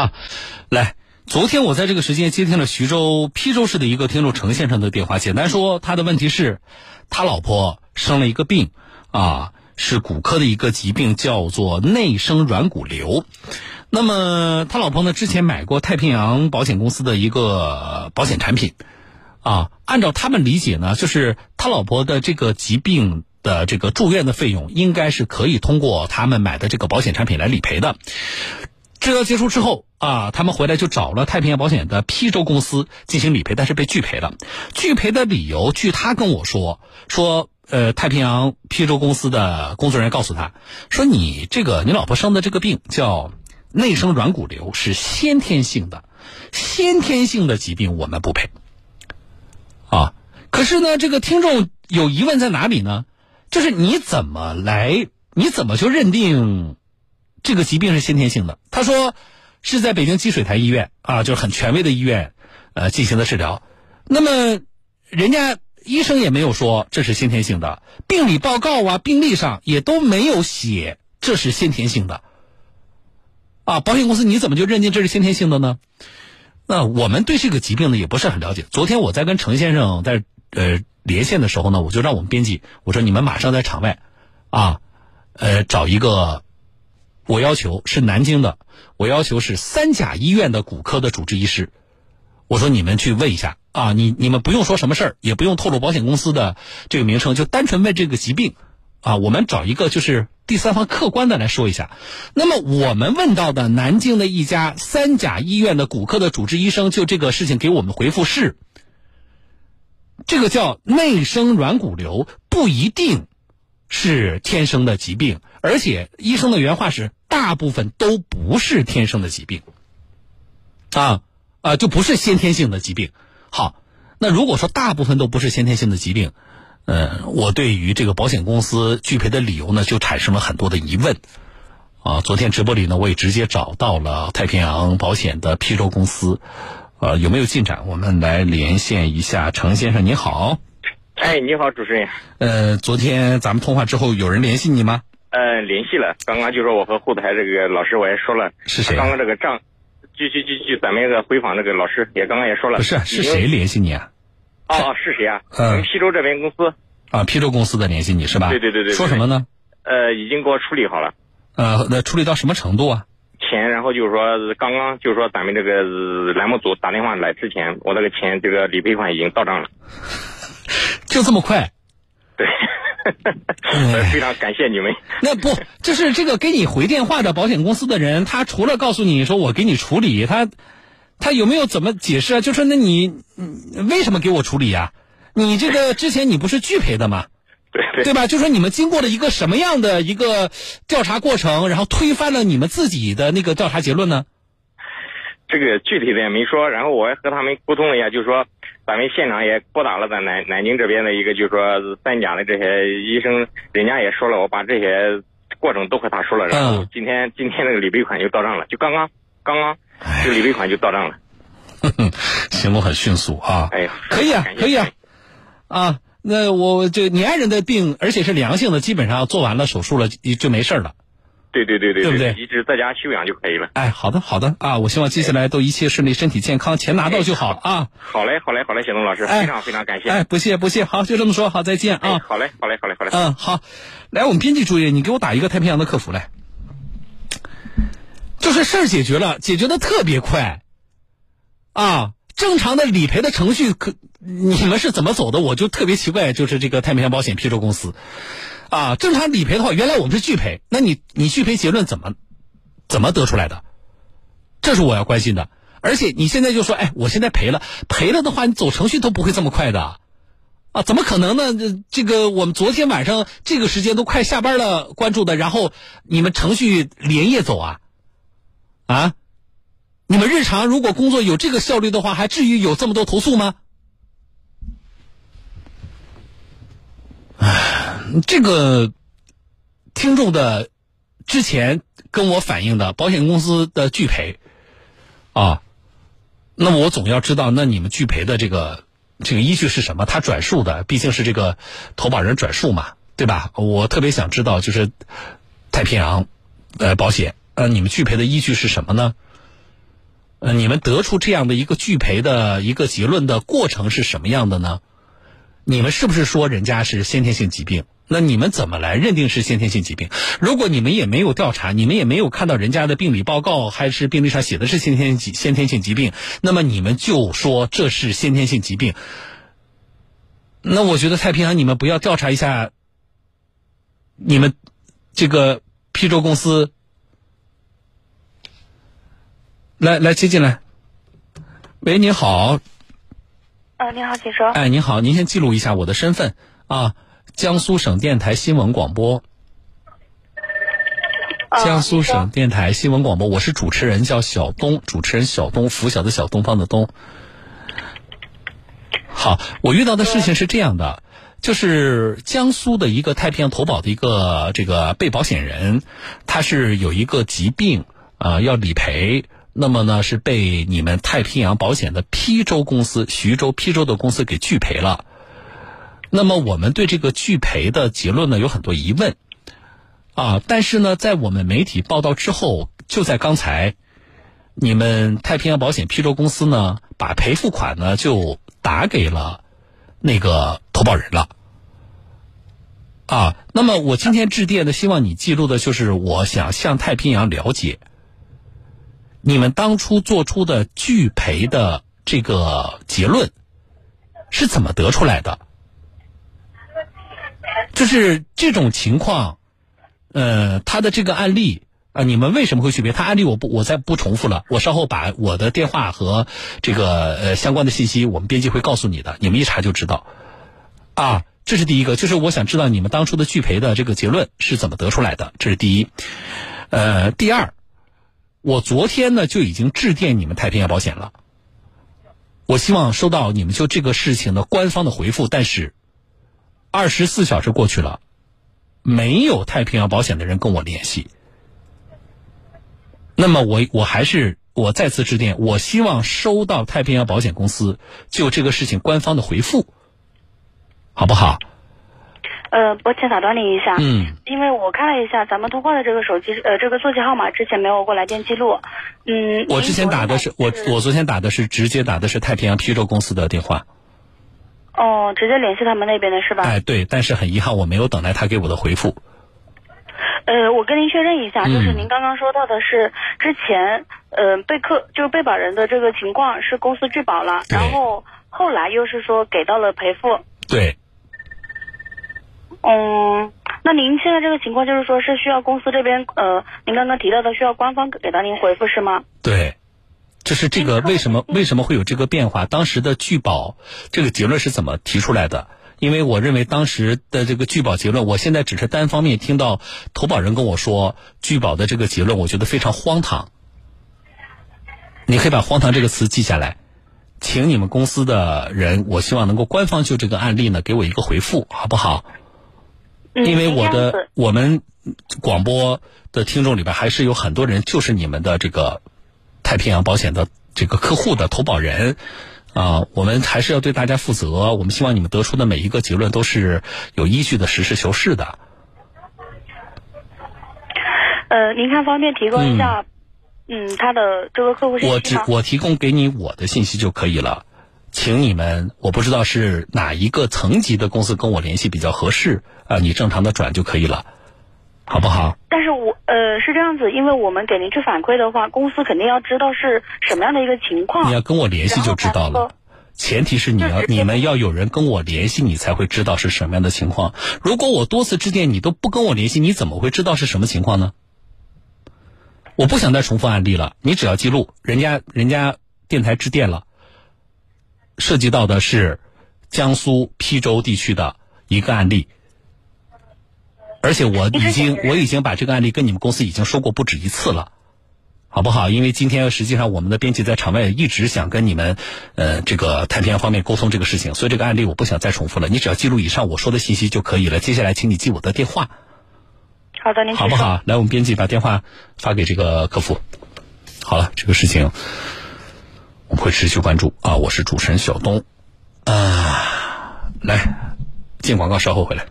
啊。来，昨天我在这个时间接听了徐州邳州市的一个听众程先生的电话，简单说，他的问题是，他老婆生了一个病啊，是骨科的一个疾病，叫做内生软骨瘤。那么他老婆呢，之前买过太平洋保险公司的一个保险产品。啊，按照他们理解呢，就是他老婆的这个疾病的这个住院的费用，应该是可以通过他们买的这个保险产品来理赔的。治疗结束之后啊，他们回来就找了太平洋保险的邳州公司进行理赔，但是被拒赔了。拒赔的理由，据他跟我说，说呃，太平洋邳州公司的工作人员告诉他，说你这个你老婆生的这个病叫内生软骨瘤，是先天性的，先天性的疾病我们不赔。啊，可是呢，这个听众有疑问在哪里呢？就是你怎么来，你怎么就认定这个疾病是先天性的？他说是在北京积水潭医院啊，就是很权威的医院，呃，进行的治疗。那么人家医生也没有说这是先天性的，病理报告啊、病历上也都没有写这是先天性的。啊，保险公司你怎么就认定这是先天性的呢？那我们对这个疾病呢也不是很了解。昨天我在跟程先生在呃连线的时候呢，我就让我们编辑我说你们马上在场外，啊，呃找一个，我要求是南京的，我要求是三甲医院的骨科的主治医师，我说你们去问一下啊，你你们不用说什么事儿，也不用透露保险公司的这个名称，就单纯问这个疾病。啊，我们找一个就是第三方客观的来说一下。那么我们问到的南京的一家三甲医院的骨科的主治医生，就这个事情给我们回复是：这个叫内生软骨瘤，不一定是天生的疾病，而且医生的原话是大部分都不是天生的疾病。啊啊，就不是先天性的疾病。好，那如果说大部分都不是先天性的疾病。呃，我对于这个保险公司拒赔的理由呢，就产生了很多的疑问。啊，昨天直播里呢，我也直接找到了太平洋保险的邳州公司，呃，有没有进展？我们来连线一下程先生，你好。哎，你好，主持人。呃，昨天咱们通话之后，有人联系你吗？呃，联系了。刚刚就说我和后台这个老师我也说了。是谁？刚刚这个账，就就就就咱们那个回访那个老师也刚刚也说了。不是，是谁联系你啊？哦，是谁啊？嗯，邳州这边公司。啊，邳州公司的联系你是吧？对对对对。说什么呢？呃，已经给我处理好了。呃，那处理到什么程度啊？钱，然后就是说，刚刚就是说，咱们这个栏目组打电话来之前，我那个钱，这个理赔款已经到账了。就这么快？对。非常感谢你们。那不，就是这个给你回电话的保险公司的人，他除了告诉你说我给你处理，他。他有没有怎么解释啊？就说那你为什么给我处理呀？你这个之前你不是拒赔的吗？对对吧？就说你们经过了一个什么样的一个调查过程，然后推翻了你们自己的那个调查结论呢？这个具体的也没说。然后我也和他们沟通了一下，就是说咱们现场也拨打了咱南南京这边的一个，就是说三甲的这些医生，人家也说了，我把这些过程都和他说了。然后今天今天那个理赔款就到账了，就刚刚刚刚。这理赔款就到账了，行动很迅速啊！哎，可以啊，可以啊，啊，那我这你爱人的病，而且是良性的，基本上做完了手术了就没事了。对对对对，对不对？一直在家休养就可以了。哎，好的好的啊！我希望接下来都一切顺利，身体健康，钱拿到就好啊！好嘞好嘞好嘞，小东老师，非常非常感谢。哎，不谢不谢，好，就这么说，好，再见啊！好嘞好嘞好嘞好嘞。嗯，好，来，我们编辑注意，你给我打一个太平洋的客服来。就是事儿解决了，解决的特别快，啊，正常的理赔的程序可你们是怎么走的？我就特别奇怪，就是这个太平洋保险批州公司，啊，正常理赔的话，原来我们是拒赔，那你你拒赔结论怎么怎么得出来的？这是我要关心的。而且你现在就说，哎，我现在赔了，赔了的话，你走程序都不会这么快的，啊，怎么可能呢？这个我们昨天晚上这个时间都快下班了，关注的，然后你们程序连夜走啊？啊，你们日常如果工作有这个效率的话，还至于有这么多投诉吗？这个听众的之前跟我反映的保险公司的拒赔啊，那么我总要知道，那你们拒赔的这个这个依据是什么？他转述的毕竟是这个投保人转述嘛，对吧？我特别想知道，就是太平洋呃保险。呃，你们拒赔的依据是什么呢？呃，你们得出这样的一个拒赔的一个结论的过程是什么样的呢？你们是不是说人家是先天性疾病？那你们怎么来认定是先天性疾病？如果你们也没有调查，你们也没有看到人家的病理报告，还是病历上写的是先天疾先天性疾病，那么你们就说这是先天性疾病。那我觉得太平洋，你们不要调查一下，你们这个批州公司。来来接进来，喂，你好。呃，你好，请说。哎，您好，您先记录一下我的身份啊，江苏省电台新闻广播。江苏省电台新闻广播，我是主持人，叫小东，主持人小东，拂晓的小东方的东。好，我遇到的事情是这样的，就是江苏的一个太平洋投保的一个这个被保险人，他是有一个疾病啊，要理赔。那么呢，是被你们太平洋保险的邳州公司、徐州邳州的公司给拒赔了。那么我们对这个拒赔的结论呢有很多疑问啊，但是呢，在我们媒体报道之后，就在刚才，你们太平洋保险邳州公司呢，把赔付款呢就打给了那个投保人了。啊，那么我今天致电的，希望你记录的就是我想向太平洋了解。你们当初做出的拒赔的这个结论是怎么得出来的？就是这种情况，呃，他的这个案例啊，你们为什么会拒赔？他案例我不，我再不重复了。我稍后把我的电话和这个呃相关的信息，我们编辑会告诉你的，你们一查就知道。啊，这是第一个，就是我想知道你们当初的拒赔的这个结论是怎么得出来的，这是第一。呃，第二。我昨天呢就已经致电你们太平洋保险了，我希望收到你们就这个事情的官方的回复，但是二十四小时过去了，没有太平洋保险的人跟我联系。那么我我还是我再次致电，我希望收到太平洋保险公司就这个事情官方的回复，好不好？呃，抱歉打断你一下，嗯，因为我看了一下咱们通话的这个手机，呃，这个座机号码之前没有过来电记录，嗯，我之前打的是我我昨天打的是直接打的是太平洋邳州公司的电话，哦，直接联系他们那边的是吧？哎，对，但是很遗憾我没有等待他给我的回复。呃，我跟您确认一下，就是您刚刚说到的是之前，呃，被客就是被保人的这个情况是公司拒保了，然后后来又是说给到了赔付，对。嗯，那您现在这个情况就是说，是需要公司这边呃，您刚刚提到的需要官方给到您回复是吗？对，就是这个为什么为什么会有这个变化？当时的拒保这个结论是怎么提出来的？因为我认为当时的这个拒保结论，我现在只是单方面听到投保人跟我说拒保的这个结论，我觉得非常荒唐。你可以把“荒唐”这个词记下来，请你们公司的人，我希望能够官方就这个案例呢给我一个回复，好不好？因为我的我们广播的听众里边还是有很多人，就是你们的这个太平洋保险的这个客户的投保人啊，我们还是要对大家负责。我们希望你们得出的每一个结论都是有依据的、实事求是的。呃，您看方便提供一下，嗯，他的这个客户信息我只我提供给你我的信息就可以了。请你们，我不知道是哪一个层级的公司跟我联系比较合适啊？你正常的转就可以了，好不好？但是我呃是这样子，因为我们给您去反馈的话，公司肯定要知道是什么样的一个情况。你要跟我联系就知道了，前提是你要你们要有人跟我联系，你才会知道是什么样的情况。如果我多次致电你都不跟我联系，你怎么会知道是什么情况呢？我不想再重复案例了，你只要记录，人家人家电台致电了。涉及到的是江苏邳州地区的一个案例，而且我已经我已经把这个案例跟你们公司已经说过不止一次了，好不好？因为今天实际上我们的编辑在场外一直想跟你们呃这个太平洋方面沟通这个事情，所以这个案例我不想再重复了。你只要记录以上我说的信息就可以了。接下来请你记我的电话，好的，您好不好？来，我们编辑把电话发给这个客服。好了，这个事情。我会持续关注啊！我是主持人小东，啊，来进广告，稍后回来。